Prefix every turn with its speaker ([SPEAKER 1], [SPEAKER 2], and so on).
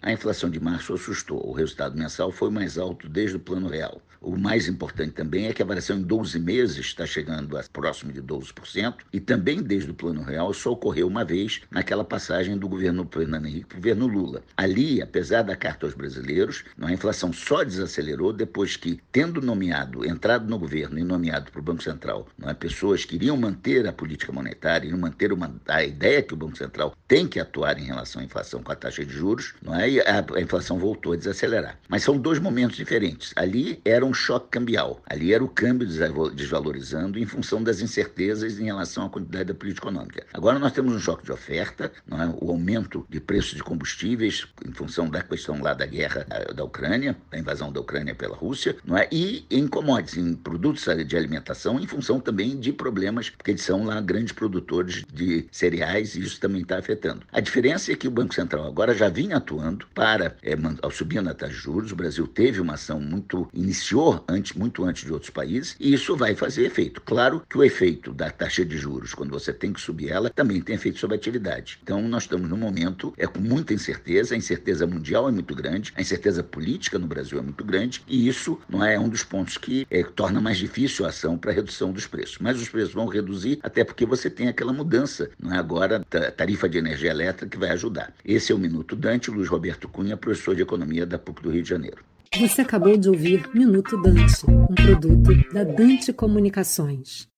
[SPEAKER 1] A inflação de março assustou. O resultado mensal foi mais alto desde o Plano Real. O mais importante também é que a variação em 12 meses está chegando a próximo de 12%, e também desde o Plano Real só ocorreu uma vez naquela passagem do governo Fernando Henrique para o governo Lula. Ali, apesar da carta aos brasileiros, a inflação só desacelerou depois que, tendo nomeado, entrado no governo e nomeado para o Banco Central, não é, pessoas que iriam manter a política monetária, iriam manter uma, a ideia que o Banco Central tem que atuar em relação à inflação com a taxa de juros, não é, e a, a inflação voltou a desacelerar. Mas são dois momentos diferentes. Ali era um choque cambial. Ali era o câmbio desvalorizando em função das incertezas em relação à quantidade da política econômica. Agora nós temos um choque de oferta, é? o aumento de preços de combustíveis em função da questão lá da guerra da Ucrânia, da invasão da Ucrânia pela Rússia, não é? e em commodities, em produtos de alimentação, em função também de problemas, porque eles são lá grandes produtores de cereais e isso também está afetando. A diferença é que o Banco Central agora já vinha atuando para, é, subindo a taxa de juros, o Brasil teve uma ação muito, iniciou antes, muito antes de outros países, e isso vai fazer efeito. Claro que o efeito da taxa de juros, quando você tem que subir ela, também tem efeito sobre a atividade. Então, nós estamos num momento é com muita incerteza, a incerteza mundial é muito grande, a incerteza política no Brasil é muito grande, e isso não é um dos pontos que é, torna mais difícil a ação para redução dos preços. Mas os preços vão reduzir, até porque você tem aquela mudança, não é agora tarifa de energia elétrica que vai ajudar. Esse é o Minuto Dante, Luiz Roberto Cunha, professor de Economia da PUC do Rio de Janeiro.
[SPEAKER 2] Você acabou de ouvir Minuto Dante, um produto da Dante Comunicações.